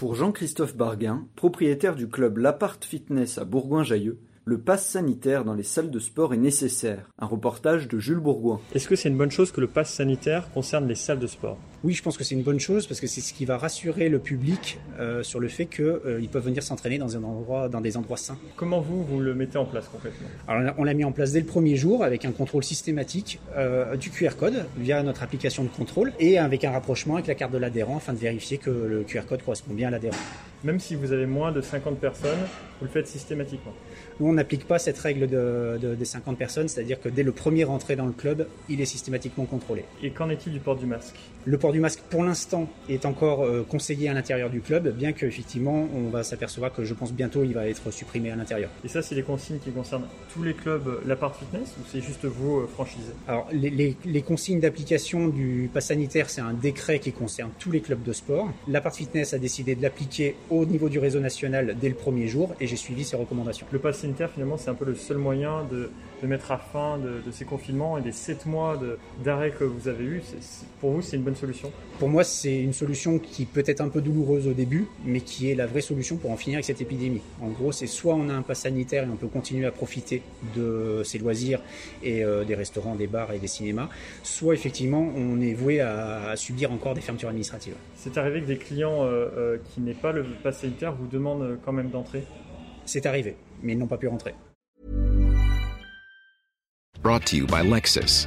Pour Jean-Christophe Barguin, propriétaire du club L'Appart Fitness à Bourgoin-Jallieu, le pass sanitaire dans les salles de sport est nécessaire. Un reportage de Jules Bourgoin. Est-ce que c'est une bonne chose que le pass sanitaire concerne les salles de sport? Oui, je pense que c'est une bonne chose parce que c'est ce qui va rassurer le public euh, sur le fait qu'ils euh, peuvent venir s'entraîner dans, un endroit, dans des endroits sains. Comment vous, vous le mettez en place concrètement? Alors, on l'a mis en place dès le premier jour avec un contrôle systématique euh, du QR code via notre application de contrôle et avec un rapprochement avec la carte de l'adhérent afin de vérifier que le QR code correspond bien à l'adhérent. Même si vous avez moins de 50 personnes, vous le faites systématiquement? Nous, on n'applique pas cette règle de, de- des 50 personnes, c'est-à-dire que dès le premier entrée dans le club, il est systématiquement contrôlé. Et qu'en est-il du port du masque? Le port du masque, pour l'instant, est encore euh, conseillé à l'intérieur du club, bien qu'effectivement, on va s'apercevoir que je pense bientôt il va être supprimé à l'intérieur. Et ça, c'est les consignes qui concernent tous les clubs euh, l'appart fitness ou c'est juste vous euh, franchisés Alors, les, les- les consignes d'application du pass sanitaire, c'est un décret qui concerne tous les clubs de sport. L'appart fitness a décidé de l'appliquer au niveau du réseau national dès le premier jour et j'ai suivi ses recommandations. Le pass sanitaire, finalement, c'est un peu le seul moyen de, de mettre à fin de, de ces confinements et des 7 mois d'arrêt que vous avez eu. pour vous, c'est une bonne solution? Pour moi, c'est une solution qui peut être un peu douloureuse au début, mais qui est la vraie solution pour en finir avec cette épidémie. En gros, c'est soit on a un pass sanitaire et on peut continuer à profiter de ses loisirs et euh, des restaurants, des bars et des cinémas, soit effectivement on est voué à, à subir encore des fermetures administratives. C'est arrivé que des clients euh, euh, qui n'aient pas le pass sanitaire vous demandent quand même d'entrer? C'est arrivé, mais ils n'ont pas pu rentrer. Brought to you by Lexus.